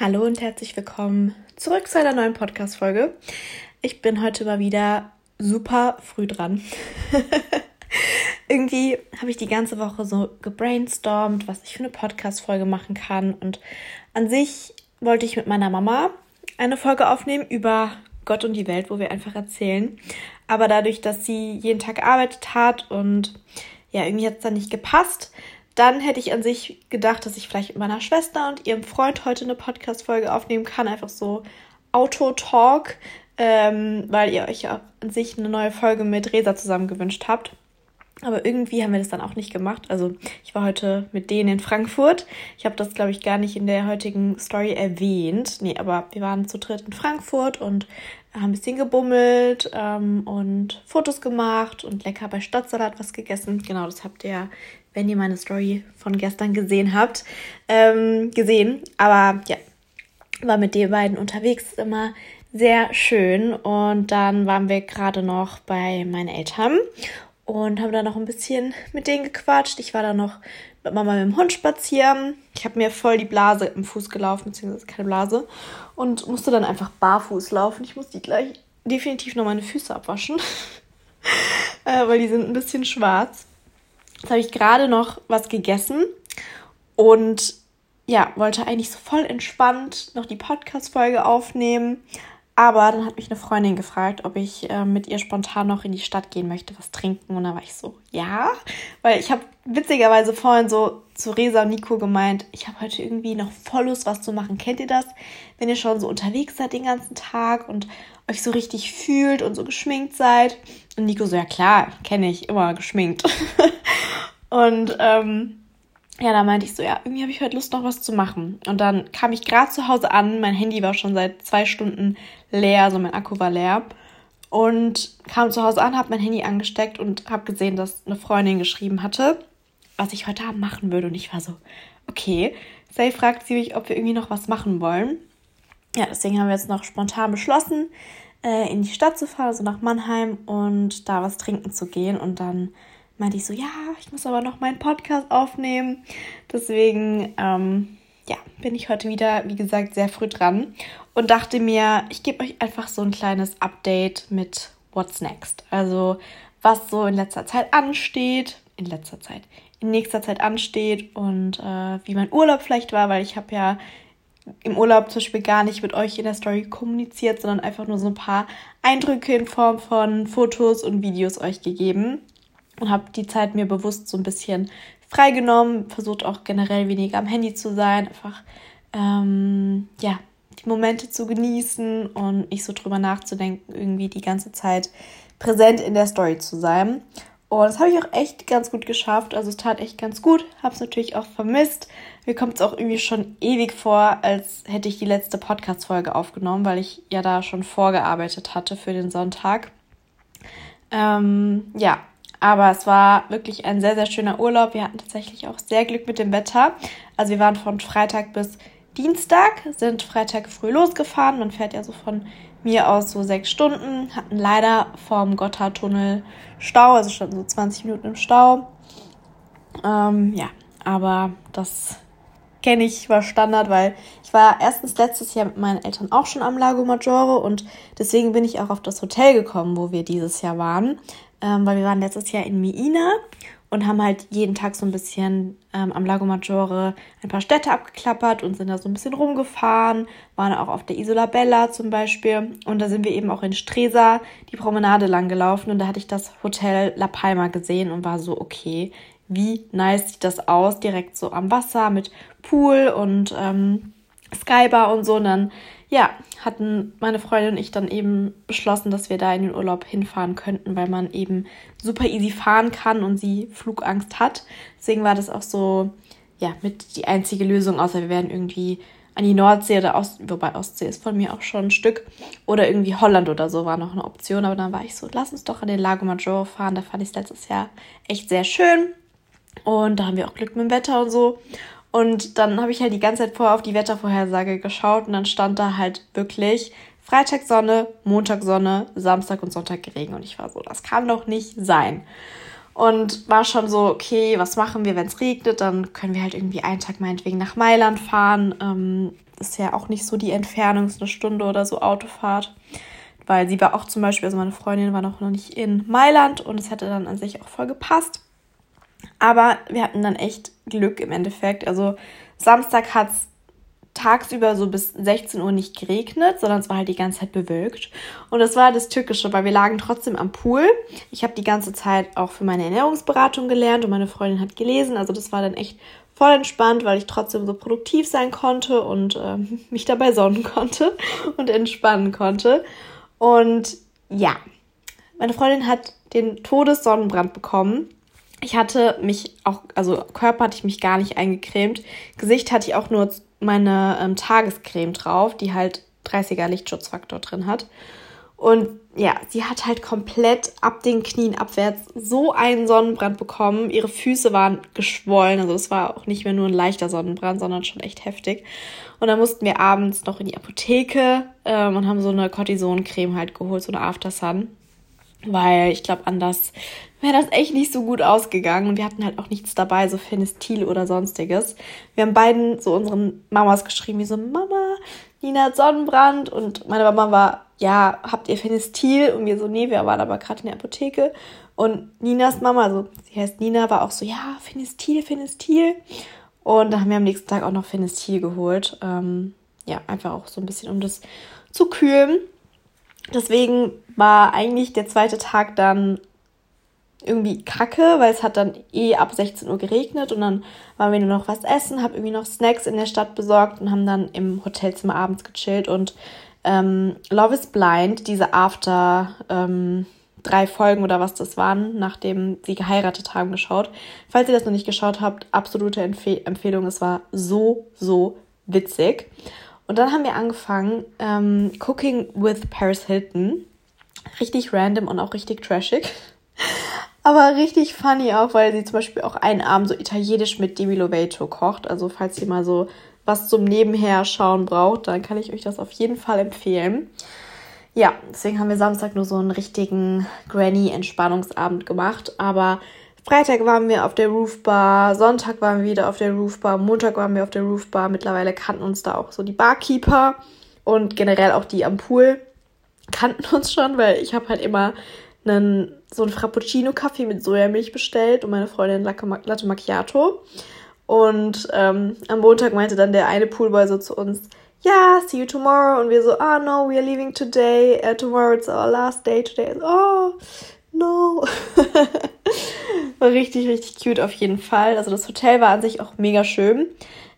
Hallo und herzlich willkommen zurück zu einer neuen Podcast-Folge. Ich bin heute mal wieder super früh dran. Irgendwie habe ich die ganze Woche so gebrainstormt, was ich für eine Podcast-Folge machen kann. Und an sich wollte ich mit meiner Mama eine Folge aufnehmen über Gott und die Welt, wo wir einfach erzählen. Aber dadurch, dass sie jeden Tag gearbeitet hat und ja, irgendwie hat es dann nicht gepasst, dann hätte ich an sich gedacht, dass ich vielleicht mit meiner Schwester und ihrem Freund heute eine Podcast-Folge aufnehmen kann. Einfach so Auto-Talk, ähm, weil ihr euch ja an sich eine neue Folge mit Resa zusammen gewünscht habt. Aber irgendwie haben wir das dann auch nicht gemacht. Also ich war heute mit denen in Frankfurt. Ich habe das, glaube ich, gar nicht in der heutigen Story erwähnt. Nee, aber wir waren zu dritt in Frankfurt und haben ein bisschen gebummelt ähm, und Fotos gemacht und lecker bei Stadtsalat was gegessen. Genau, das habt ihr wenn ihr meine Story von gestern gesehen habt, ähm, gesehen. Aber ja, war mit den beiden unterwegs immer sehr schön. Und dann waren wir gerade noch bei meinen Eltern und haben da noch ein bisschen mit denen gequatscht. Ich war da noch mit Mama mit dem Hund spazieren. Ich habe mir voll die Blase im Fuß gelaufen, beziehungsweise keine Blase. Und musste dann einfach barfuß laufen. Ich muss die gleich definitiv noch meine Füße abwaschen, äh, weil die sind ein bisschen schwarz. Jetzt habe ich gerade noch was gegessen und ja, wollte eigentlich so voll entspannt noch die Podcast-Folge aufnehmen. Aber dann hat mich eine Freundin gefragt, ob ich äh, mit ihr spontan noch in die Stadt gehen möchte, was trinken. Und da war ich so, ja. Weil ich habe witzigerweise vorhin so zu Resa und Nico gemeint, ich habe heute irgendwie noch voll Lust, was zu machen. Kennt ihr das? Wenn ihr schon so unterwegs seid den ganzen Tag und euch so richtig fühlt und so geschminkt seid. Und Nico so, ja klar, kenne ich, immer geschminkt. und ähm, ja, da meinte ich so, ja, irgendwie habe ich heute Lust, noch was zu machen. Und dann kam ich gerade zu Hause an, mein Handy war schon seit zwei Stunden leer, also mein Akku war leer. Und kam zu Hause an, habe mein Handy angesteckt und habe gesehen, dass eine Freundin geschrieben hatte, was ich heute Abend machen würde. Und ich war so, okay. Say fragt sie mich, ob wir irgendwie noch was machen wollen. Ja, deswegen haben wir jetzt noch spontan beschlossen, äh, in die Stadt zu fahren, also nach Mannheim und da was trinken zu gehen. Und dann meinte ich so, ja, ich muss aber noch meinen Podcast aufnehmen. Deswegen, ähm, ja, bin ich heute wieder, wie gesagt, sehr früh dran und dachte mir, ich gebe euch einfach so ein kleines Update mit What's Next. Also, was so in letzter Zeit ansteht, in letzter Zeit, in nächster Zeit ansteht und äh, wie mein Urlaub vielleicht war, weil ich habe ja im Urlaub zum Beispiel gar nicht mit euch in der Story kommuniziert, sondern einfach nur so ein paar Eindrücke in Form von Fotos und Videos euch gegeben und habe die Zeit mir bewusst so ein bisschen freigenommen, versucht auch generell weniger am Handy zu sein, einfach ähm, ja die Momente zu genießen und nicht so drüber nachzudenken, irgendwie die ganze Zeit präsent in der Story zu sein. Und das habe ich auch echt ganz gut geschafft. Also es tat echt ganz gut. Habe es natürlich auch vermisst. Mir kommt es auch irgendwie schon ewig vor, als hätte ich die letzte Podcast-Folge aufgenommen, weil ich ja da schon vorgearbeitet hatte für den Sonntag. Ähm, ja, aber es war wirklich ein sehr, sehr schöner Urlaub. Wir hatten tatsächlich auch sehr Glück mit dem Wetter. Also wir waren von Freitag bis Dienstag, sind Freitag früh losgefahren. Man fährt ja so von mir aus so sechs Stunden, hatten leider vorm Gotthardtunnel Stau, also standen so 20 Minuten im Stau. Ähm, ja, aber das kenne ich, war Standard, weil ich war erstens letztes Jahr mit meinen Eltern auch schon am Lago Maggiore und deswegen bin ich auch auf das Hotel gekommen, wo wir dieses Jahr waren, ähm, weil wir waren letztes Jahr in Miina und haben halt jeden Tag so ein bisschen ähm, am Lago Maggiore ein paar Städte abgeklappert und sind da so ein bisschen rumgefahren, waren auch auf der Isola Bella zum Beispiel und da sind wir eben auch in Stresa die Promenade lang gelaufen und da hatte ich das Hotel La Palma gesehen und war so, okay, wie nice sieht das aus, direkt so am Wasser mit Pool und ähm, Skybar und so. Und dann, ja, hatten meine Freundin und ich dann eben beschlossen, dass wir da in den Urlaub hinfahren könnten, weil man eben super easy fahren kann und sie Flugangst hat. Deswegen war das auch so, ja, mit die einzige Lösung, außer wir werden irgendwie an die Nordsee oder Ost, wobei Ostsee ist von mir auch schon ein Stück. Oder irgendwie Holland oder so war noch eine Option. Aber dann war ich so, lass uns doch an den Lago Maggiore fahren. Da fand ich es letztes Jahr echt sehr schön. Und da haben wir auch Glück mit dem Wetter und so. Und dann habe ich halt die ganze Zeit vorher auf die Wettervorhersage geschaut und dann stand da halt wirklich Freitag Sonne, Montag Sonne, Samstag und Sonntag Regen. Und ich war so, das kann doch nicht sein. Und war schon so, okay, was machen wir, wenn es regnet? Dann können wir halt irgendwie einen Tag meinetwegen nach Mailand fahren. Ähm, ist ja auch nicht so die Entfernung, ist eine Stunde oder so Autofahrt. Weil sie war auch zum Beispiel, also meine Freundin war noch nicht in Mailand und es hätte dann an sich auch voll gepasst. Aber wir hatten dann echt Glück im Endeffekt. Also Samstag hat es tagsüber so bis 16 Uhr nicht geregnet, sondern es war halt die ganze Zeit bewölkt. Und das war das Tückische, weil wir lagen trotzdem am Pool. Ich habe die ganze Zeit auch für meine Ernährungsberatung gelernt und meine Freundin hat gelesen. Also das war dann echt voll entspannt, weil ich trotzdem so produktiv sein konnte und äh, mich dabei sonnen konnte und entspannen konnte. Und ja, meine Freundin hat den Todessonnenbrand bekommen. Ich hatte mich auch, also Körper hatte ich mich gar nicht eingecremt. Gesicht hatte ich auch nur meine ähm, Tagescreme drauf, die halt 30er Lichtschutzfaktor drin hat. Und ja, sie hat halt komplett ab den Knien abwärts so einen Sonnenbrand bekommen. Ihre Füße waren geschwollen. Also es war auch nicht mehr nur ein leichter Sonnenbrand, sondern schon echt heftig. Und dann mussten wir abends noch in die Apotheke ähm, und haben so eine Cortisoncreme halt geholt, so eine Aftersun. Weil ich glaube, anders wäre das echt nicht so gut ausgegangen. Und wir hatten halt auch nichts dabei, so Fenestil oder sonstiges. Wir haben beiden so unseren Mamas geschrieben, wie so, Mama, Nina hat Sonnenbrand. Und meine Mama war, ja, habt ihr Fenestil? Und wir so, nee, wir waren aber gerade in der Apotheke. Und Ninas Mama, also sie heißt Nina, war auch so, ja, Fenestil, Fenestil. Und da haben wir am nächsten Tag auch noch Fenestil geholt. Ähm, ja, einfach auch so ein bisschen, um das zu kühlen. Deswegen war eigentlich der zweite Tag dann irgendwie kacke, weil es hat dann eh ab 16 Uhr geregnet und dann waren wir nur noch was essen, habe irgendwie noch Snacks in der Stadt besorgt und haben dann im Hotelzimmer abends gechillt und ähm, Love is Blind, diese After ähm, drei Folgen oder was das waren, nachdem sie geheiratet haben, geschaut. Falls ihr das noch nicht geschaut habt, absolute Empf Empfehlung. Es war so, so witzig. Und dann haben wir angefangen, ähm, Cooking with Paris Hilton. Richtig random und auch richtig trashig. Aber richtig funny auch, weil sie zum Beispiel auch einen Abend so italienisch mit Demi Lovato kocht. Also falls ihr mal so was zum Nebenher schauen braucht, dann kann ich euch das auf jeden Fall empfehlen. Ja, deswegen haben wir Samstag nur so einen richtigen Granny-Entspannungsabend gemacht. Aber Freitag waren wir auf der Roofbar, Sonntag waren wir wieder auf der Roofbar, Montag waren wir auf der Roofbar. Mittlerweile kannten uns da auch so die Barkeeper und generell auch die am Pool kannten uns schon, weil ich habe halt immer einen, so einen Frappuccino-Kaffee mit Sojamilch bestellt und meine Freundin Latte Macchiato. Und ähm, am Montag meinte dann der eine Poolboy so zu uns, ja, see you tomorrow. Und wir so, ah, oh, no, we are leaving today. Uh, tomorrow it's our last day today. oh, no. war richtig, richtig cute auf jeden Fall. Also das Hotel war an sich auch mega schön.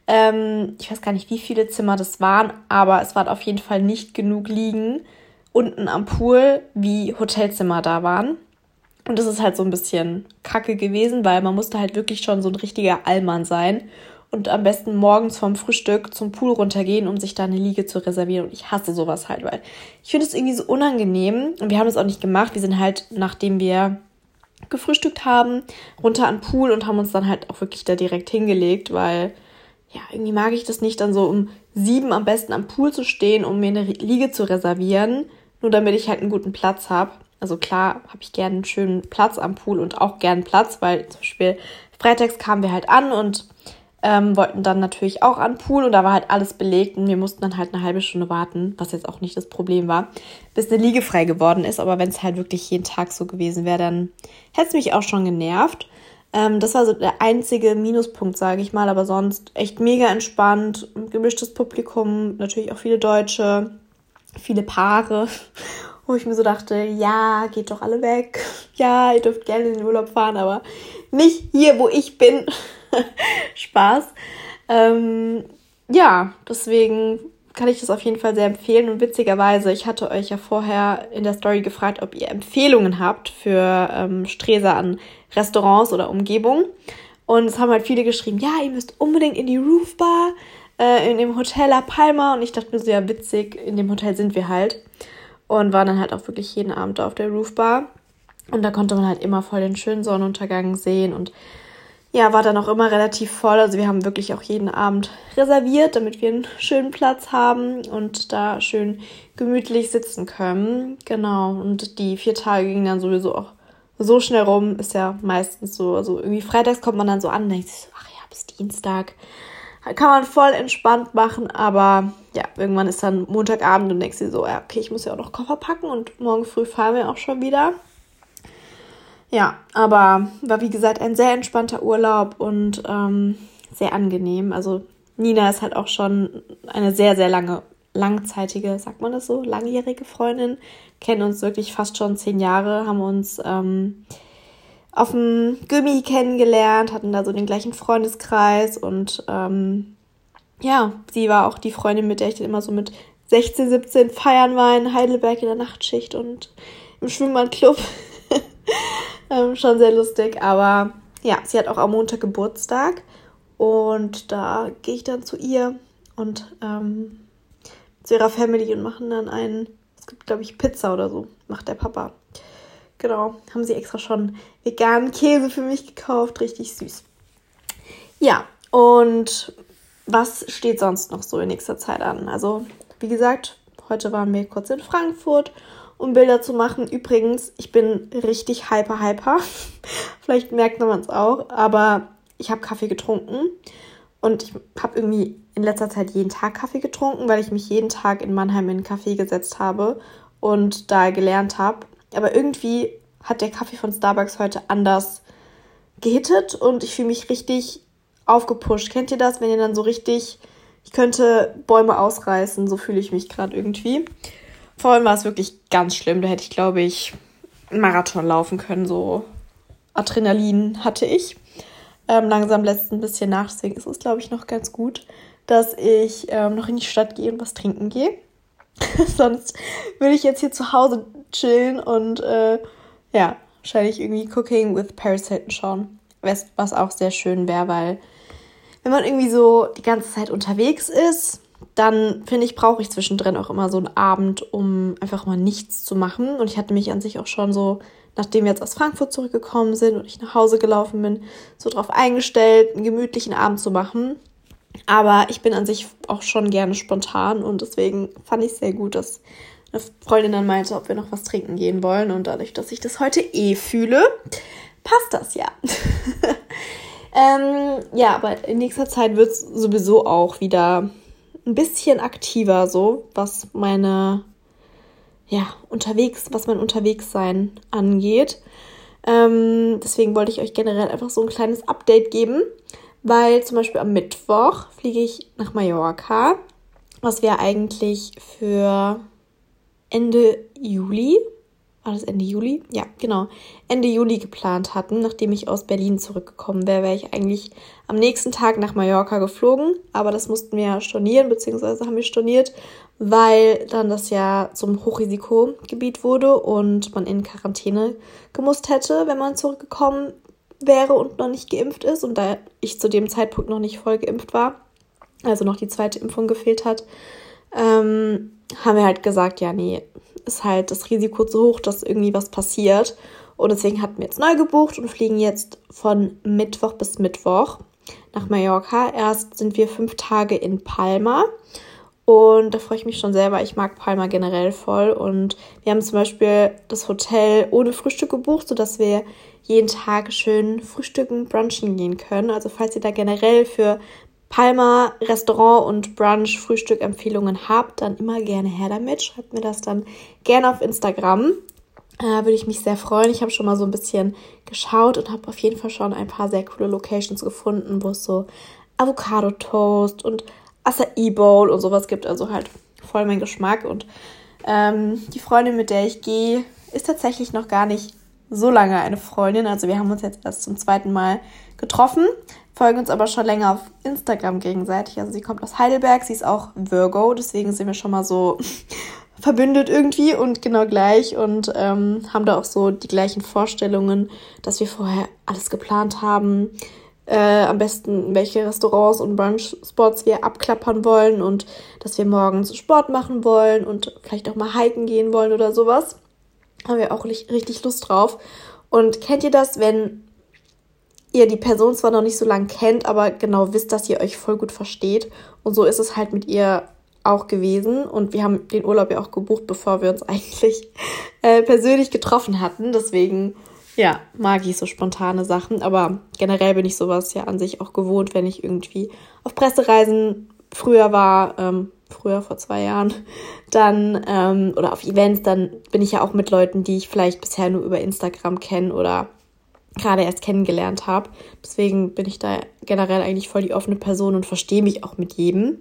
Ähm, ich weiß gar nicht, wie viele Zimmer das waren, aber es waren auf jeden Fall nicht genug liegen unten am Pool, wie Hotelzimmer da waren. Und das ist halt so ein bisschen kacke gewesen, weil man musste halt wirklich schon so ein richtiger Allmann sein und am besten morgens vorm Frühstück zum Pool runtergehen, um sich da eine Liege zu reservieren. Und ich hasse sowas halt, weil ich finde es irgendwie so unangenehm. Und wir haben das auch nicht gemacht. Wir sind halt, nachdem wir gefrühstückt haben, runter an Pool und haben uns dann halt auch wirklich da direkt hingelegt, weil ja, irgendwie mag ich das nicht, dann so um sieben am besten am Pool zu stehen, um mir eine Liege zu reservieren, nur damit ich halt einen guten Platz habe. Also klar habe ich gerne einen schönen Platz am Pool und auch gern Platz, weil zum Beispiel freitags kamen wir halt an und ähm, wollten dann natürlich auch an Pool und da war halt alles belegt und wir mussten dann halt eine halbe Stunde warten, was jetzt auch nicht das Problem war, bis eine Liege frei geworden ist. Aber wenn es halt wirklich jeden Tag so gewesen wäre, dann hätte es mich auch schon genervt. Ähm, das war so der einzige Minuspunkt, sage ich mal, aber sonst echt mega entspannt, gemischtes Publikum, natürlich auch viele Deutsche, viele Paare, wo ich mir so dachte, ja, geht doch alle weg, ja, ihr dürft gerne in den Urlaub fahren, aber nicht hier, wo ich bin. Spaß. Ähm, ja, deswegen kann ich das auf jeden Fall sehr empfehlen. Und witzigerweise, ich hatte euch ja vorher in der Story gefragt, ob ihr Empfehlungen habt für ähm, Streser an Restaurants oder Umgebung. Und es haben halt viele geschrieben, ja, ihr müsst unbedingt in die Roofbar, äh, in dem Hotel La Palma. Und ich dachte mir so, ja, witzig, in dem Hotel sind wir halt. Und waren dann halt auch wirklich jeden Abend da auf der Roofbar. Und da konnte man halt immer voll den schönen Sonnenuntergang sehen und ja, war dann auch immer relativ voll. Also wir haben wirklich auch jeden Abend reserviert, damit wir einen schönen Platz haben und da schön gemütlich sitzen können. Genau. Und die vier Tage gingen dann sowieso auch so schnell rum. Ist ja meistens so. Also irgendwie freitags kommt man dann so an und denkt sich ach ja, bis Dienstag. kann man voll entspannt machen, aber ja, irgendwann ist dann Montagabend und denkst dir so, ja, okay, ich muss ja auch noch Koffer packen und morgen früh fahren wir auch schon wieder. Ja, aber war wie gesagt ein sehr entspannter Urlaub und ähm, sehr angenehm. Also Nina ist halt auch schon eine sehr, sehr lange, langzeitige, sagt man das so, langjährige Freundin. Kennen uns wirklich fast schon zehn Jahre, haben uns ähm, auf dem Gummi kennengelernt, hatten da so den gleichen Freundeskreis und ähm, ja, sie war auch die Freundin, mit der ich dann immer so mit 16, 17 feiern war in Heidelberg in der Nachtschicht und im Schwimmbadclub. ähm, schon sehr lustig, aber ja, sie hat auch am Montag Geburtstag und da gehe ich dann zu ihr und ähm, zu ihrer Family und machen dann einen, es gibt glaube ich Pizza oder so, macht der Papa. Genau, haben sie extra schon veganen Käse für mich gekauft, richtig süß. Ja, und was steht sonst noch so in nächster Zeit an? Also, wie gesagt, heute waren wir kurz in Frankfurt, um Bilder zu machen. Übrigens, ich bin richtig hyper, hyper. Vielleicht merkt man es auch, aber ich habe Kaffee getrunken und ich habe irgendwie in letzter Zeit jeden Tag Kaffee getrunken, weil ich mich jeden Tag in Mannheim in einen Kaffee gesetzt habe und da gelernt habe. Aber irgendwie hat der Kaffee von Starbucks heute anders gehittet und ich fühle mich richtig aufgepusht. Kennt ihr das, wenn ihr dann so richtig, ich könnte Bäume ausreißen, so fühle ich mich gerade irgendwie. Vorhin war es wirklich ganz schlimm, da hätte ich, glaube ich, einen Marathon laufen können, so Adrenalin hatte ich. Ähm, langsam lässt es ein bisschen nach, deswegen ist es, glaube ich, noch ganz gut, dass ich ähm, noch in die Stadt gehe und was trinken gehe. Sonst würde ich jetzt hier zu Hause chillen und äh, ja, wahrscheinlich irgendwie Cooking with Paris Hilton schauen. Was auch sehr schön wäre, weil wenn man irgendwie so die ganze Zeit unterwegs ist, dann finde ich, brauche ich zwischendrin auch immer so einen Abend, um einfach mal nichts zu machen. Und ich hatte mich an sich auch schon so, nachdem wir jetzt aus Frankfurt zurückgekommen sind und ich nach Hause gelaufen bin, so darauf eingestellt, einen gemütlichen Abend zu machen. Aber ich bin an sich auch schon gerne spontan und deswegen fand ich es sehr gut, dass eine Freundin dann meinte, ob wir noch was trinken gehen wollen. Und dadurch, dass ich das heute eh fühle, passt das ja. ähm, ja, aber in nächster Zeit wird es sowieso auch wieder ein bisschen aktiver, so was meine, ja, unterwegs, was mein Unterwegssein angeht. Ähm, deswegen wollte ich euch generell einfach so ein kleines Update geben, weil zum Beispiel am Mittwoch fliege ich nach Mallorca, was wir eigentlich für Ende Juli, war das Ende Juli? Ja, genau. Ende Juli geplant hatten, nachdem ich aus Berlin zurückgekommen wäre, wäre ich eigentlich am nächsten Tag nach Mallorca geflogen. Aber das mussten wir stornieren, beziehungsweise haben wir storniert, weil dann das ja zum Hochrisikogebiet wurde und man in Quarantäne gemusst hätte, wenn man zurückgekommen wäre und noch nicht geimpft ist. Und da ich zu dem Zeitpunkt noch nicht voll geimpft war, also noch die zweite Impfung gefehlt hat, ähm, haben wir halt gesagt, ja, nee, ist halt das Risiko zu hoch, dass irgendwie was passiert. Und deswegen hatten wir jetzt neu gebucht und fliegen jetzt von Mittwoch bis Mittwoch nach Mallorca. Erst sind wir fünf Tage in Palma. Und da freue ich mich schon selber. Ich mag Palma generell voll. Und wir haben zum Beispiel das Hotel ohne Frühstück gebucht, sodass wir jeden Tag schön frühstücken, brunchen gehen können. Also falls ihr da generell für Palma Restaurant und Brunch Frühstück Empfehlungen habt, dann immer gerne her damit. Schreibt mir das dann gerne auf Instagram. Äh, würde ich mich sehr freuen. Ich habe schon mal so ein bisschen geschaut und habe auf jeden Fall schon ein paar sehr coole Locations gefunden, wo es so Avocado Toast und Acai Bowl und sowas gibt. Also halt voll mein Geschmack. Und ähm, die Freundin, mit der ich gehe, ist tatsächlich noch gar nicht so lange eine Freundin. Also wir haben uns jetzt erst zum zweiten Mal getroffen folgen uns aber schon länger auf Instagram gegenseitig. Also sie kommt aus Heidelberg, sie ist auch Virgo, deswegen sind wir schon mal so verbündet irgendwie und genau gleich und ähm, haben da auch so die gleichen Vorstellungen, dass wir vorher alles geplant haben. Äh, am besten, welche Restaurants und Brunch-Spots wir abklappern wollen und dass wir morgens Sport machen wollen und vielleicht auch mal hiken gehen wollen oder sowas. Haben wir auch richtig Lust drauf. Und kennt ihr das, wenn ihr die Person zwar noch nicht so lange kennt, aber genau wisst, dass ihr euch voll gut versteht. Und so ist es halt mit ihr auch gewesen. Und wir haben den Urlaub ja auch gebucht, bevor wir uns eigentlich äh, persönlich getroffen hatten. Deswegen ja, mag ich so spontane Sachen. Aber generell bin ich sowas ja an sich auch gewohnt, wenn ich irgendwie auf Pressereisen früher war, ähm, früher vor zwei Jahren, dann ähm, oder auf Events, dann bin ich ja auch mit Leuten, die ich vielleicht bisher nur über Instagram kenne oder gerade erst kennengelernt habe. Deswegen bin ich da generell eigentlich voll die offene Person und verstehe mich auch mit jedem.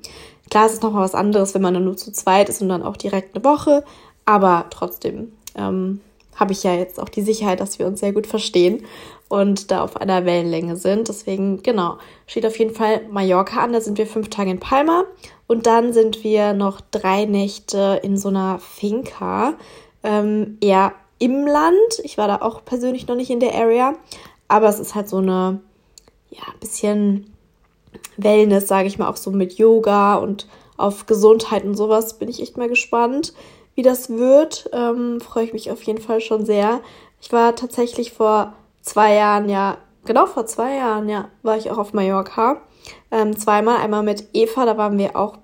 Klar, es ist nochmal was anderes, wenn man dann nur zu zweit ist und dann auch direkt eine Woche, aber trotzdem ähm, habe ich ja jetzt auch die Sicherheit, dass wir uns sehr gut verstehen und da auf einer Wellenlänge sind. Deswegen, genau, steht auf jeden Fall Mallorca an. Da sind wir fünf Tage in Palma und dann sind wir noch drei Nächte in so einer Finca, ähm, eher im Land. Ich war da auch persönlich noch nicht in der Area, aber es ist halt so eine, ja, bisschen Wellness, sage ich mal, auch so mit Yoga und auf Gesundheit und sowas. Bin ich echt mal gespannt, wie das wird. Ähm, Freue ich mich auf jeden Fall schon sehr. Ich war tatsächlich vor zwei Jahren, ja, genau vor zwei Jahren, ja, war ich auch auf Mallorca. Ähm, zweimal, einmal mit Eva, da waren wir auch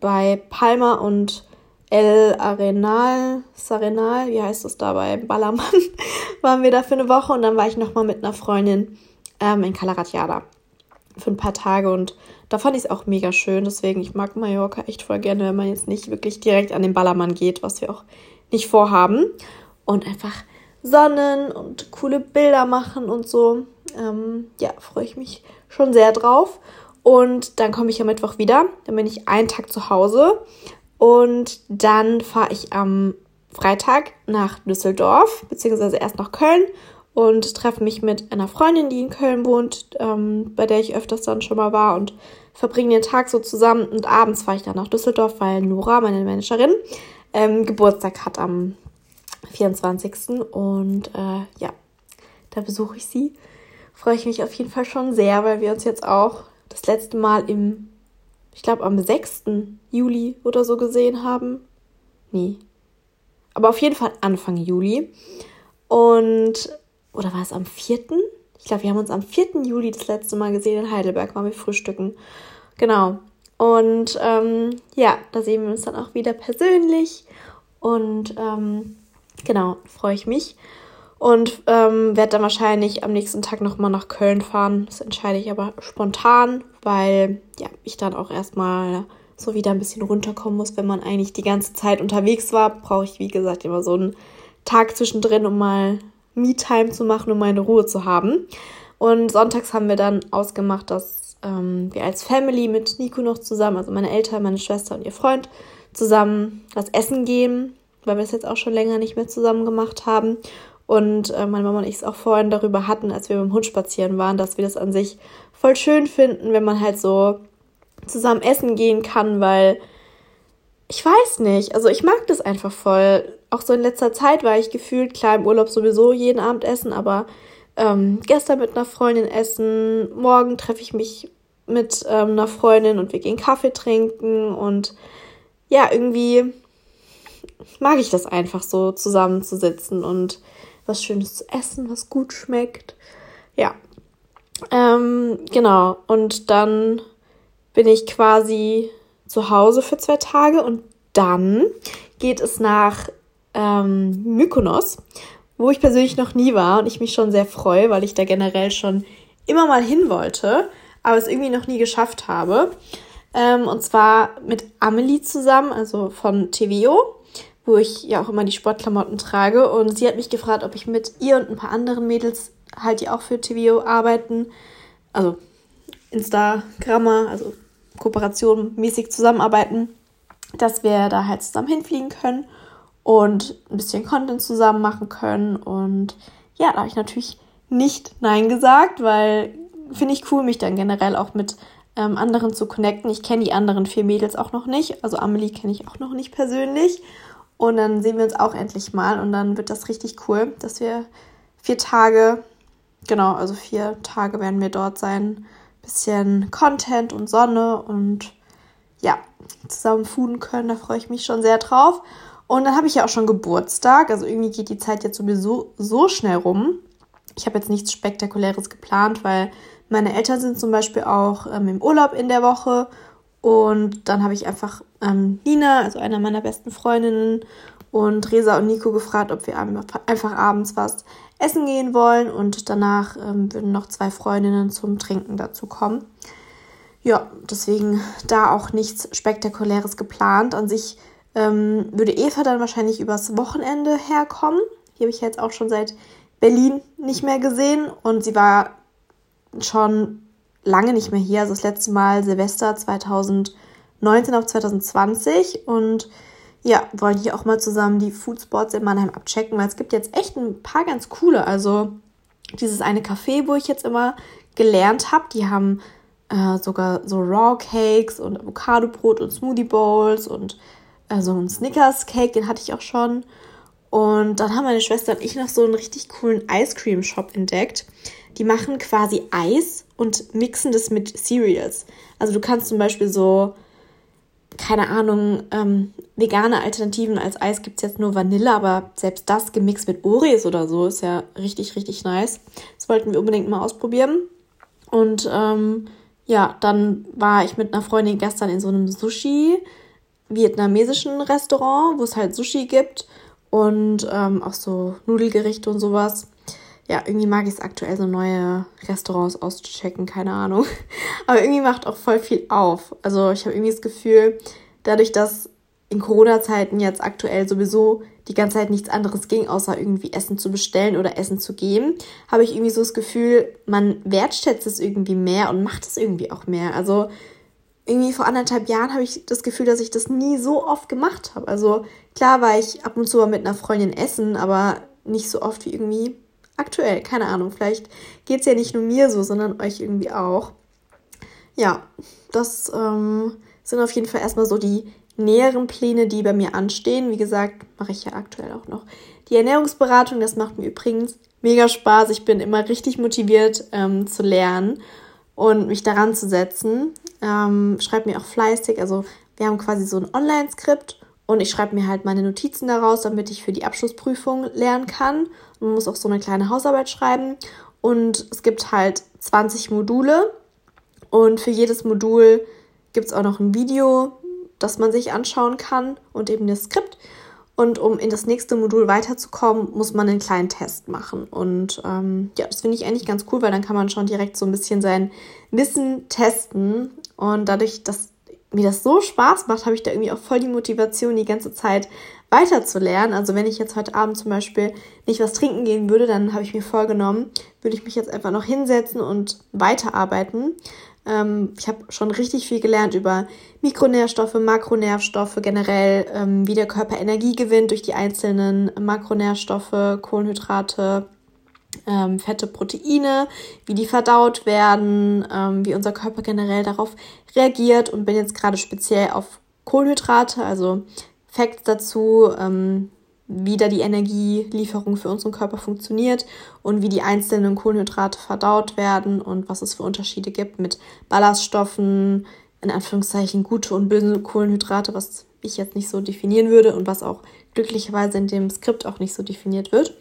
bei Palma und El Arenal, Sarenal, wie heißt das da bei Ballermann, waren wir da für eine Woche und dann war ich nochmal mit einer Freundin ähm, in Calaratiada für ein paar Tage und da fand ich es auch mega schön. Deswegen, ich mag Mallorca echt voll gerne, wenn man jetzt nicht wirklich direkt an den Ballermann geht, was wir auch nicht vorhaben. Und einfach Sonnen und coole Bilder machen und so. Ähm, ja, freue ich mich schon sehr drauf. Und dann komme ich am Mittwoch wieder. Dann bin ich einen Tag zu Hause und dann fahre ich am Freitag nach Düsseldorf, beziehungsweise erst nach Köln und treffe mich mit einer Freundin, die in Köln wohnt, ähm, bei der ich öfters dann schon mal war und verbringe den Tag so zusammen. Und abends fahre ich dann nach Düsseldorf, weil Nora, meine Managerin, ähm, Geburtstag hat am 24. Und äh, ja, da besuche ich sie. Freue ich mich auf jeden Fall schon sehr, weil wir uns jetzt auch das letzte Mal im ich glaube, am 6. Juli oder so gesehen haben. Nee. Aber auf jeden Fall Anfang Juli. Und, oder war es am 4.? Ich glaube, wir haben uns am 4. Juli das letzte Mal gesehen in Heidelberg, waren wir frühstücken. Genau. Und ähm, ja, da sehen wir uns dann auch wieder persönlich. Und ähm, genau, freue ich mich. Und ähm, werde dann wahrscheinlich am nächsten Tag nochmal nach Köln fahren. Das entscheide ich aber spontan, weil ja, ich dann auch erstmal so wieder ein bisschen runterkommen muss. Wenn man eigentlich die ganze Zeit unterwegs war, brauche ich, wie gesagt, immer so einen Tag zwischendrin, um mal Me-Time zu machen, um meine Ruhe zu haben. Und sonntags haben wir dann ausgemacht, dass ähm, wir als Family mit Nico noch zusammen, also meine Eltern, meine Schwester und ihr Freund, zusammen was essen gehen, weil wir es jetzt auch schon länger nicht mehr zusammen gemacht haben. Und äh, meine Mama und ich es auch vorhin darüber hatten, als wir dem Hund spazieren waren, dass wir das an sich voll schön finden, wenn man halt so zusammen essen gehen kann, weil ich weiß nicht, also ich mag das einfach voll. Auch so in letzter Zeit war ich gefühlt, klar im Urlaub sowieso jeden Abend essen, aber ähm, gestern mit einer Freundin essen, morgen treffe ich mich mit ähm, einer Freundin und wir gehen Kaffee trinken und ja, irgendwie mag ich das einfach so zusammenzusitzen und was Schönes zu essen, was gut schmeckt. Ja. Ähm, genau. Und dann bin ich quasi zu Hause für zwei Tage und dann geht es nach ähm, Mykonos, wo ich persönlich noch nie war und ich mich schon sehr freue, weil ich da generell schon immer mal hin wollte, aber es irgendwie noch nie geschafft habe. Ähm, und zwar mit Amelie zusammen, also von TVO wo ich ja auch immer die Sportklamotten trage. Und sie hat mich gefragt, ob ich mit ihr und ein paar anderen Mädels halt, die auch für TVO arbeiten, also Instagrammer, also Kooperation mäßig zusammenarbeiten, dass wir da halt zusammen hinfliegen können und ein bisschen Content zusammen machen können. Und ja, da habe ich natürlich nicht Nein gesagt, weil finde ich cool, mich dann generell auch mit ähm, anderen zu connecten. Ich kenne die anderen vier Mädels auch noch nicht. Also Amelie kenne ich auch noch nicht persönlich. Und dann sehen wir uns auch endlich mal und dann wird das richtig cool, dass wir vier Tage, genau, also vier Tage werden wir dort sein. Bisschen Content und Sonne und ja, zusammen fooden können. Da freue ich mich schon sehr drauf. Und dann habe ich ja auch schon Geburtstag. Also irgendwie geht die Zeit jetzt sowieso so schnell rum. Ich habe jetzt nichts Spektakuläres geplant, weil meine Eltern sind zum Beispiel auch ähm, im Urlaub in der Woche und dann habe ich einfach ähm, Nina, also einer meiner besten Freundinnen, und Resa und Nico gefragt, ob wir einfach abends was essen gehen wollen und danach ähm, würden noch zwei Freundinnen zum Trinken dazu kommen. Ja, deswegen da auch nichts Spektakuläres geplant. An sich ähm, würde Eva dann wahrscheinlich übers Wochenende herkommen. Die habe ich jetzt auch schon seit Berlin nicht mehr gesehen und sie war schon lange nicht mehr hier. Also das letzte Mal Silvester 2019 auf 2020 und ja, wollen hier auch mal zusammen die Foodspots in Mannheim abchecken, weil es gibt jetzt echt ein paar ganz coole. Also dieses eine Café, wo ich jetzt immer gelernt habe, die haben äh, sogar so Raw Cakes und Avocado-Brot und Smoothie Bowls und äh, so einen Snickers Cake, den hatte ich auch schon. Und dann haben meine Schwester und ich noch so einen richtig coolen Ice Cream Shop entdeckt. Die machen quasi Eis und mixen das mit Cereals. Also du kannst zum Beispiel so keine Ahnung, ähm, vegane Alternativen als Eis gibt es jetzt nur Vanille, aber selbst das gemixt mit Oreos oder so ist ja richtig, richtig nice. Das wollten wir unbedingt mal ausprobieren. Und ähm, ja, dann war ich mit einer Freundin gestern in so einem Sushi-vietnamesischen Restaurant, wo es halt Sushi gibt und ähm, auch so Nudelgerichte und sowas ja, irgendwie mag ich es aktuell, so neue Restaurants auszuchecken, keine Ahnung. Aber irgendwie macht auch voll viel auf. Also ich habe irgendwie das Gefühl, dadurch, dass in Corona-Zeiten jetzt aktuell sowieso die ganze Zeit nichts anderes ging, außer irgendwie Essen zu bestellen oder Essen zu geben, habe ich irgendwie so das Gefühl, man wertschätzt es irgendwie mehr und macht es irgendwie auch mehr. Also irgendwie vor anderthalb Jahren habe ich das Gefühl, dass ich das nie so oft gemacht habe. Also klar war ich ab und zu mal mit einer Freundin essen, aber nicht so oft wie irgendwie aktuell. Keine Ahnung, vielleicht geht es ja nicht nur mir so, sondern euch irgendwie auch. Ja, das ähm, sind auf jeden Fall erstmal so die näheren Pläne, die bei mir anstehen. Wie gesagt, mache ich ja aktuell auch noch die Ernährungsberatung. Das macht mir übrigens mega Spaß. Ich bin immer richtig motiviert ähm, zu lernen und mich daran zu setzen. Ähm, schreibe mir auch fleißig. Also wir haben quasi so ein Online-Skript und ich schreibe mir halt meine Notizen daraus, damit ich für die Abschlussprüfung lernen kann. Man muss auch so eine kleine Hausarbeit schreiben. Und es gibt halt 20 Module. Und für jedes Modul gibt es auch noch ein Video, das man sich anschauen kann und eben das Skript. Und um in das nächste Modul weiterzukommen, muss man einen kleinen Test machen. Und ähm, ja, das finde ich eigentlich ganz cool, weil dann kann man schon direkt so ein bisschen sein Wissen testen. Und dadurch, dass mir das so Spaß macht, habe ich da irgendwie auch voll die Motivation, die ganze Zeit weiterzulernen. Also wenn ich jetzt heute Abend zum Beispiel nicht was trinken gehen würde, dann habe ich mir vorgenommen, würde ich mich jetzt einfach noch hinsetzen und weiterarbeiten. Ähm, ich habe schon richtig viel gelernt über Mikronährstoffe, Makronährstoffe, generell, ähm, wie der Körper Energie gewinnt durch die einzelnen Makronährstoffe, Kohlenhydrate, ähm, Fette, Proteine, wie die verdaut werden, ähm, wie unser Körper generell darauf reagiert und bin jetzt gerade speziell auf Kohlenhydrate, also Facts dazu, ähm, wie da die Energielieferung für unseren Körper funktioniert und wie die einzelnen Kohlenhydrate verdaut werden und was es für Unterschiede gibt mit Ballaststoffen, in Anführungszeichen gute und böse Kohlenhydrate, was ich jetzt nicht so definieren würde und was auch glücklicherweise in dem Skript auch nicht so definiert wird.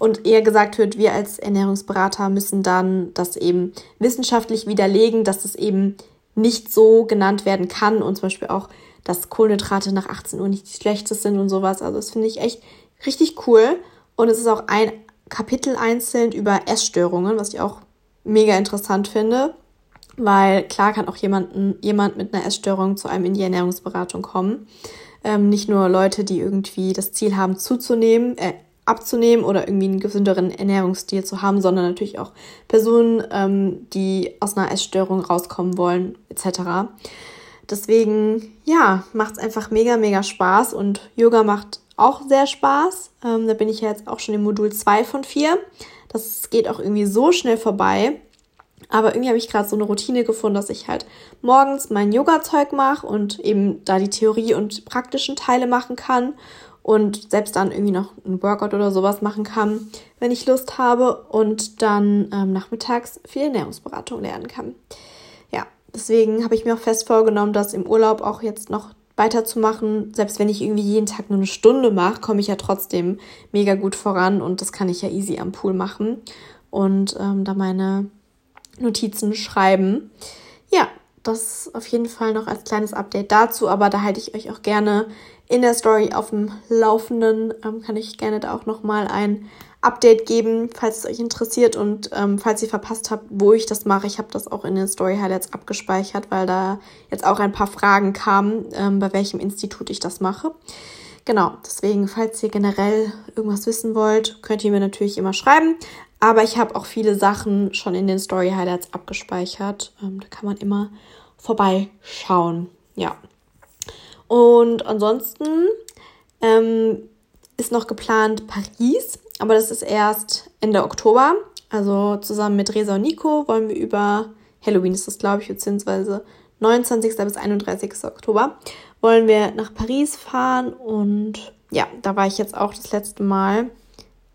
Und eher gesagt wird, wir als Ernährungsberater müssen dann das eben wissenschaftlich widerlegen, dass das eben nicht so genannt werden kann und zum Beispiel auch, dass Kohlenhydrate nach 18 Uhr nicht die schlechteste sind und sowas. Also das finde ich echt richtig cool. Und es ist auch ein Kapitel einzeln über Essstörungen, was ich auch mega interessant finde. Weil klar kann auch jemanden, jemand mit einer Essstörung zu einem in die Ernährungsberatung kommen. Ähm, nicht nur Leute, die irgendwie das Ziel haben, zuzunehmen, äh, abzunehmen oder irgendwie einen gesünderen Ernährungsstil zu haben, sondern natürlich auch Personen, ähm, die aus einer Essstörung rauskommen wollen, etc. Deswegen, ja, macht es einfach mega, mega Spaß und Yoga macht auch sehr Spaß. Ähm, da bin ich ja jetzt auch schon im Modul 2 von 4. Das geht auch irgendwie so schnell vorbei. Aber irgendwie habe ich gerade so eine Routine gefunden, dass ich halt morgens mein Yoga-Zeug mache und eben da die Theorie und praktischen Teile machen kann und selbst dann irgendwie noch ein Workout oder sowas machen kann, wenn ich Lust habe und dann ähm, nachmittags viel Ernährungsberatung lernen kann. Ja, deswegen habe ich mir auch fest vorgenommen, das im Urlaub auch jetzt noch weiterzumachen. Selbst wenn ich irgendwie jeden Tag nur eine Stunde mache, komme ich ja trotzdem mega gut voran und das kann ich ja easy am Pool machen und ähm, da meine Notizen schreiben. Ja, das auf jeden Fall noch als kleines Update dazu, aber da halte ich euch auch gerne in der Story auf dem Laufenden. Ähm, kann ich gerne da auch nochmal ein Update geben, falls es euch interessiert und ähm, falls ihr verpasst habt, wo ich das mache. Ich habe das auch in den Story Highlights abgespeichert, weil da jetzt auch ein paar Fragen kamen, ähm, bei welchem Institut ich das mache. Genau, deswegen, falls ihr generell irgendwas wissen wollt, könnt ihr mir natürlich immer schreiben. Aber ich habe auch viele Sachen schon in den Story Highlights abgespeichert. Ähm, da kann man immer vorbeischauen. Ja. Und ansonsten ähm, ist noch geplant Paris, aber das ist erst Ende Oktober. Also zusammen mit Resa und Nico wollen wir über Halloween ist das, glaube ich, beziehungsweise 29. bis 31. Oktober wollen wir nach Paris fahren und ja, da war ich jetzt auch das letzte Mal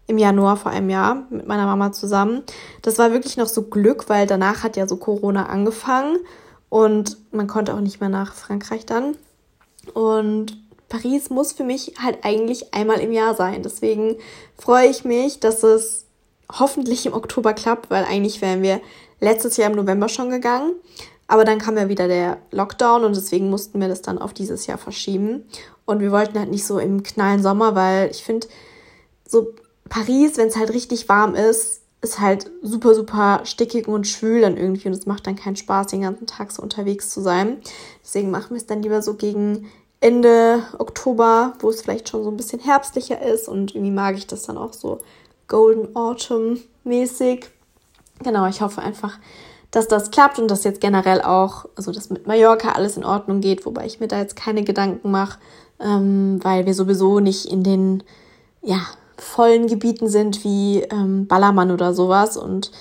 im Januar vor einem Jahr mit meiner Mama zusammen. Das war wirklich noch so Glück, weil danach hat ja so Corona angefangen und man konnte auch nicht mehr nach Frankreich dann. Und Paris muss für mich halt eigentlich einmal im Jahr sein. Deswegen freue ich mich, dass es hoffentlich im Oktober klappt, weil eigentlich wären wir letztes Jahr im November schon gegangen. Aber dann kam ja wieder der Lockdown und deswegen mussten wir das dann auf dieses Jahr verschieben. Und wir wollten halt nicht so im knallen Sommer, weil ich finde, so Paris, wenn es halt richtig warm ist, ist halt super, super stickig und schwül dann irgendwie und es macht dann keinen Spaß, den ganzen Tag so unterwegs zu sein. Deswegen machen wir es dann lieber so gegen Ende Oktober, wo es vielleicht schon so ein bisschen herbstlicher ist und irgendwie mag ich das dann auch so Golden Autumn mäßig. Genau, ich hoffe einfach, dass das klappt und dass jetzt generell auch, also dass mit Mallorca alles in Ordnung geht, wobei ich mir da jetzt keine Gedanken mache, ähm, weil wir sowieso nicht in den ja, vollen Gebieten sind wie ähm, Ballermann oder sowas und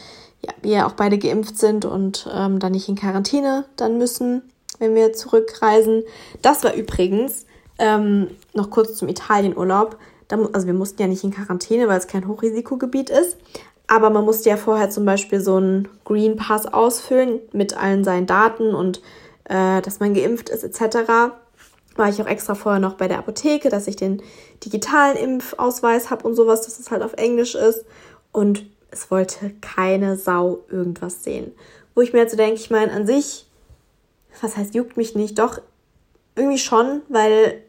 ja, wir auch beide geimpft sind und ähm, dann nicht in Quarantäne dann müssen, wenn wir zurückreisen. Das war übrigens ähm, noch kurz zum Italienurlaub. Also wir mussten ja nicht in Quarantäne, weil es kein Hochrisikogebiet ist. Aber man musste ja vorher zum Beispiel so einen Green Pass ausfüllen mit allen seinen Daten und äh, dass man geimpft ist etc. War ich auch extra vorher noch bei der Apotheke, dass ich den digitalen Impfausweis habe und sowas, dass es halt auf Englisch ist. Und es wollte keine Sau irgendwas sehen. Wo ich mir jetzt so denke, ich meine, an sich, was heißt, juckt mich nicht, doch irgendwie schon, weil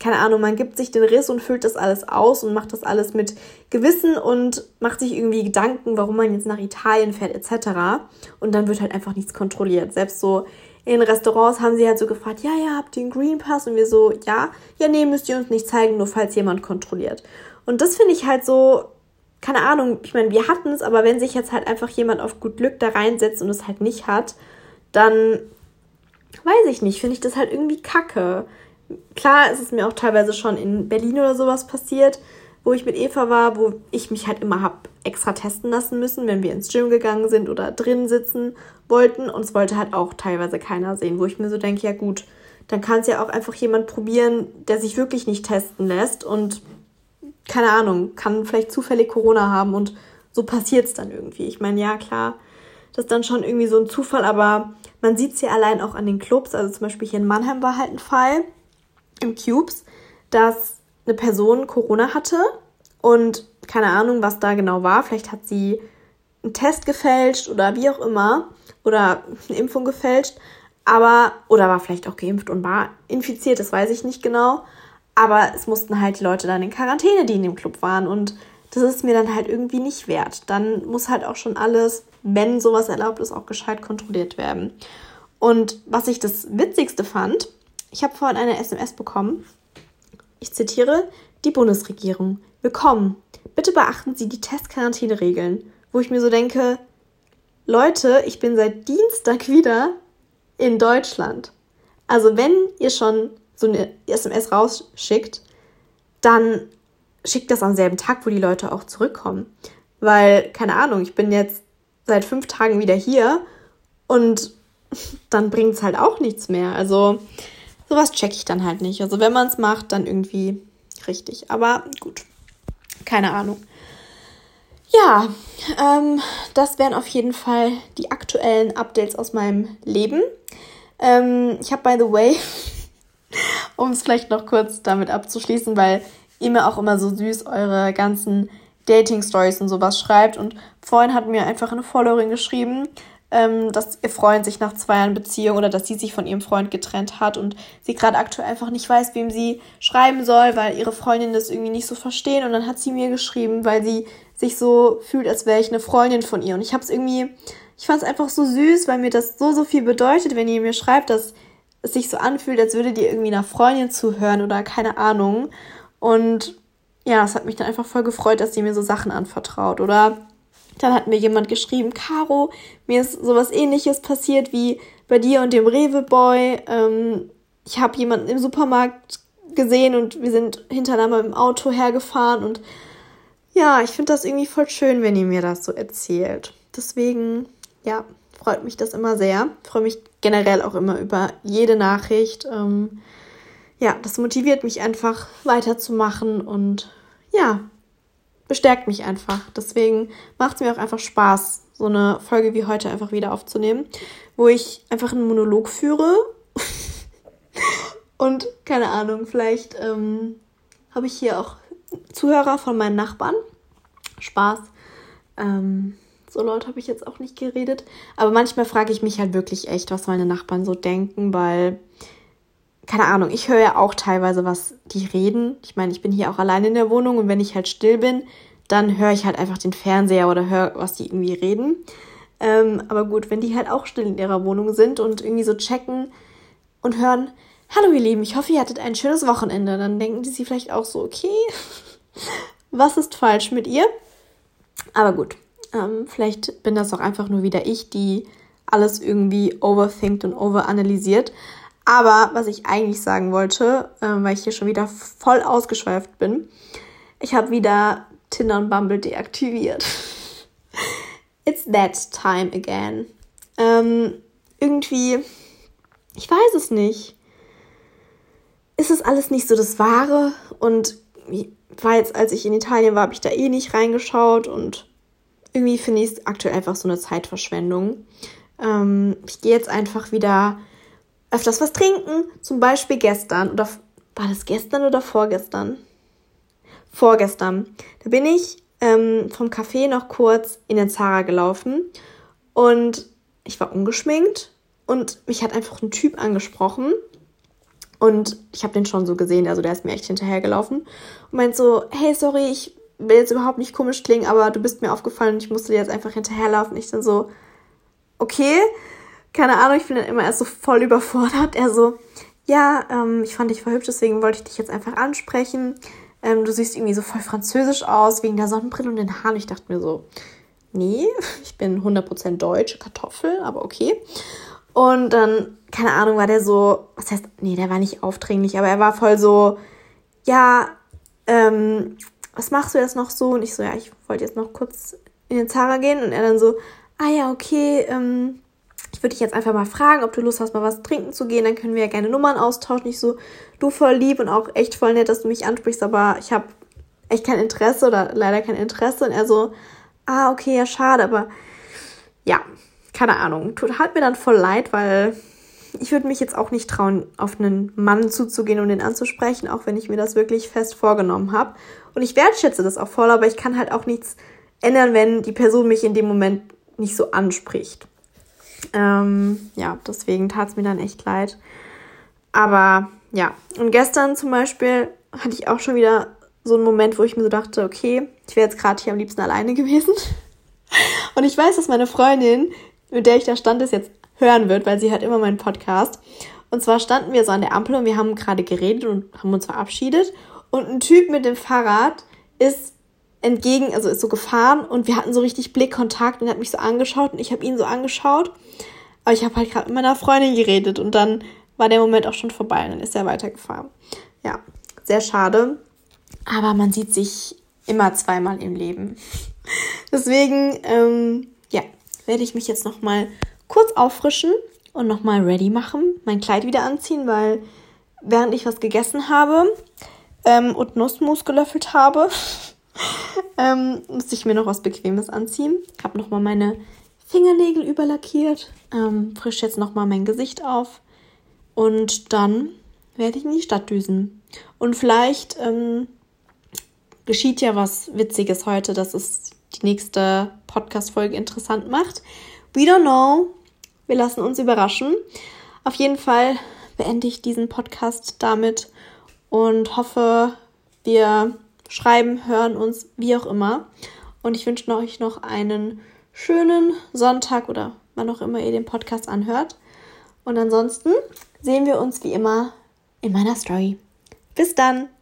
keine Ahnung, man gibt sich den Riss und füllt das alles aus und macht das alles mit Gewissen und macht sich irgendwie Gedanken, warum man jetzt nach Italien fährt etc. Und dann wird halt einfach nichts kontrolliert. Selbst so in Restaurants haben sie halt so gefragt, ja, ja, habt ihr einen Green Pass? Und wir so, ja, ja, nee, müsst ihr uns nicht zeigen, nur falls jemand kontrolliert. Und das finde ich halt so, keine Ahnung, ich meine, wir hatten es, aber wenn sich jetzt halt einfach jemand auf gut Glück da reinsetzt und es halt nicht hat, dann weiß ich nicht, finde ich das halt irgendwie kacke. Klar ist es mir auch teilweise schon in Berlin oder sowas passiert, wo ich mit Eva war, wo ich mich halt immer hab extra testen lassen müssen, wenn wir ins Gym gegangen sind oder drin sitzen wollten. Und es wollte halt auch teilweise keiner sehen, wo ich mir so denke, ja gut, dann kann es ja auch einfach jemand probieren, der sich wirklich nicht testen lässt und keine Ahnung, kann vielleicht zufällig Corona haben und so passiert es dann irgendwie. Ich meine, ja klar, das ist dann schon irgendwie so ein Zufall, aber man sieht es ja allein auch an den Clubs. Also zum Beispiel hier in Mannheim war halt ein Fall im Cubes, dass eine Person Corona hatte und keine Ahnung, was da genau war. Vielleicht hat sie einen Test gefälscht oder wie auch immer oder eine Impfung gefälscht, aber oder war vielleicht auch geimpft und war infiziert, das weiß ich nicht genau. Aber es mussten halt die Leute dann in Quarantäne, die in dem Club waren und das ist mir dann halt irgendwie nicht wert. Dann muss halt auch schon alles, wenn sowas erlaubt ist, auch gescheit kontrolliert werden. Und was ich das Witzigste fand, ich habe vorhin eine SMS bekommen. Ich zitiere, die Bundesregierung. Willkommen. Bitte beachten Sie die Testquarantäne-Regeln. Wo ich mir so denke, Leute, ich bin seit Dienstag wieder in Deutschland. Also wenn ihr schon so eine SMS rausschickt, dann schickt das am selben Tag, wo die Leute auch zurückkommen. Weil, keine Ahnung, ich bin jetzt seit fünf Tagen wieder hier und dann bringt es halt auch nichts mehr. Also sowas checke ich dann halt nicht. Also wenn man es macht, dann irgendwie richtig. Aber gut, keine Ahnung. Ja, ähm, das wären auf jeden Fall die aktuellen Updates aus meinem Leben. Ähm, ich habe, by the way, um es vielleicht noch kurz damit abzuschließen, weil ihr mir auch immer so süß eure ganzen Dating-Stories und sowas schreibt. Und vorhin hat mir einfach eine Followerin geschrieben, ähm, dass ihr Freund sich nach zwei Jahren Beziehung oder dass sie sich von ihrem Freund getrennt hat und sie gerade aktuell einfach nicht weiß, wem sie schreiben soll, weil ihre Freundin das irgendwie nicht so verstehen. Und dann hat sie mir geschrieben, weil sie sich so fühlt, als wäre ich eine Freundin von ihr. Und ich habe es irgendwie, ich fand es einfach so süß, weil mir das so, so viel bedeutet, wenn ihr mir schreibt, dass es sich so anfühlt, als würde dir irgendwie einer Freundin zuhören oder keine Ahnung. Und ja, es hat mich dann einfach voll gefreut, dass sie mir so Sachen anvertraut. Oder dann hat mir jemand geschrieben, Caro, mir ist sowas ähnliches passiert wie bei dir und dem Rewe-Boy. Ähm, ich habe jemanden im Supermarkt gesehen und wir sind hintereinander im Auto hergefahren und ja, ich finde das irgendwie voll schön, wenn ihr mir das so erzählt. Deswegen, ja, freut mich das immer sehr. Freue mich generell auch immer über jede Nachricht. Ähm, ja, das motiviert mich einfach weiterzumachen und ja, bestärkt mich einfach. Deswegen macht es mir auch einfach Spaß, so eine Folge wie heute einfach wieder aufzunehmen, wo ich einfach einen Monolog führe. und keine Ahnung, vielleicht ähm, habe ich hier auch Zuhörer von meinen Nachbarn. Spaß. Ähm, so laut habe ich jetzt auch nicht geredet. Aber manchmal frage ich mich halt wirklich echt, was meine Nachbarn so denken, weil, keine Ahnung, ich höre ja auch teilweise, was die reden. Ich meine, ich bin hier auch allein in der Wohnung und wenn ich halt still bin, dann höre ich halt einfach den Fernseher oder höre, was die irgendwie reden. Ähm, aber gut, wenn die halt auch still in ihrer Wohnung sind und irgendwie so checken und hören, hallo ihr Lieben, ich hoffe, ihr hattet ein schönes Wochenende, dann denken die sich vielleicht auch so, okay, was ist falsch mit ihr? Aber gut, ähm, vielleicht bin das auch einfach nur wieder ich, die alles irgendwie overthinkt und overanalysiert. Aber was ich eigentlich sagen wollte, äh, weil ich hier schon wieder voll ausgeschweift bin, ich habe wieder Tinder und Bumble deaktiviert. It's that time again. Ähm, irgendwie, ich weiß es nicht. Ist es alles nicht so das Wahre? Und war jetzt, als ich in Italien war, habe ich da eh nicht reingeschaut und irgendwie finde ich es aktuell einfach so eine Zeitverschwendung. Ähm, ich gehe jetzt einfach wieder öfters was trinken. Zum Beispiel gestern oder war das gestern oder vorgestern? Vorgestern. Da bin ich ähm, vom Café noch kurz in den Zara gelaufen und ich war ungeschminkt und mich hat einfach ein Typ angesprochen und ich habe den schon so gesehen, also der ist mir echt hinterhergelaufen und meint so, hey, sorry, ich will jetzt überhaupt nicht komisch klingen, aber du bist mir aufgefallen und ich musste dir jetzt einfach hinterherlaufen. Ich dann so, okay, keine Ahnung, ich bin dann immer erst so voll überfordert. Er so, ja, ähm, ich fand dich voll hübsch, deswegen wollte ich dich jetzt einfach ansprechen. Ähm, du siehst irgendwie so voll französisch aus, wegen der Sonnenbrille und den Haaren. Ich dachte mir so, nee, ich bin 100% deutsche Kartoffel, aber okay. Und dann, keine Ahnung, war der so, was heißt, nee, der war nicht aufdringlich, aber er war voll so, ja, ähm, was machst du jetzt noch so? Und ich so, ja, ich wollte jetzt noch kurz in den Zara gehen. Und er dann so, ah ja, okay, ähm, würde dich jetzt einfach mal fragen, ob du Lust hast, mal was trinken zu gehen. Dann können wir ja gerne Nummern austauschen. Ich so, du voll lieb und auch echt voll nett, dass du mich ansprichst, aber ich habe echt kein Interesse oder leider kein Interesse. Und er so, ah, okay, ja, schade, aber ja, keine Ahnung. Tut halt mir dann voll leid, weil ich würde mich jetzt auch nicht trauen, auf einen Mann zuzugehen und ihn anzusprechen, auch wenn ich mir das wirklich fest vorgenommen habe. Und ich wertschätze das auch voll, aber ich kann halt auch nichts ändern, wenn die Person mich in dem Moment nicht so anspricht. Ähm, ja, deswegen tat es mir dann echt leid. Aber ja, und gestern zum Beispiel hatte ich auch schon wieder so einen Moment, wo ich mir so dachte, okay, ich wäre jetzt gerade hier am liebsten alleine gewesen. Und ich weiß, dass meine Freundin, mit der ich da stand, es jetzt hören wird, weil sie hört immer meinen Podcast. Und zwar standen wir so an der Ampel und wir haben gerade geredet und haben uns verabschiedet. Und ein Typ mit dem Fahrrad ist entgegen, also ist so gefahren und wir hatten so richtig Blickkontakt und er hat mich so angeschaut und ich habe ihn so angeschaut. Aber ich habe halt gerade mit meiner Freundin geredet und dann war der Moment auch schon vorbei und dann ist er weitergefahren. Ja, sehr schade. Aber man sieht sich immer zweimal im Leben. Deswegen, ähm, ja, werde ich mich jetzt nochmal kurz auffrischen und nochmal ready machen, mein Kleid wieder anziehen, weil während ich was gegessen habe, ähm, und Nussmus gelöffelt habe, ähm, musste ich mir noch was Bequemes anziehen. Habe nochmal meine Fingernägel überlackiert, ähm, frisch jetzt nochmal mein Gesicht auf und dann werde ich in die Stadt düsen. Und vielleicht ähm, geschieht ja was Witziges heute, dass es die nächste Podcast-Folge interessant macht. We don't know. Wir lassen uns überraschen. Auf jeden Fall beende ich diesen Podcast damit und hoffe, wir schreiben, hören uns, wie auch immer. Und ich wünsche euch noch einen schönen Sonntag oder wann auch immer ihr den Podcast anhört. Und ansonsten sehen wir uns wie immer in meiner Story. Bis dann!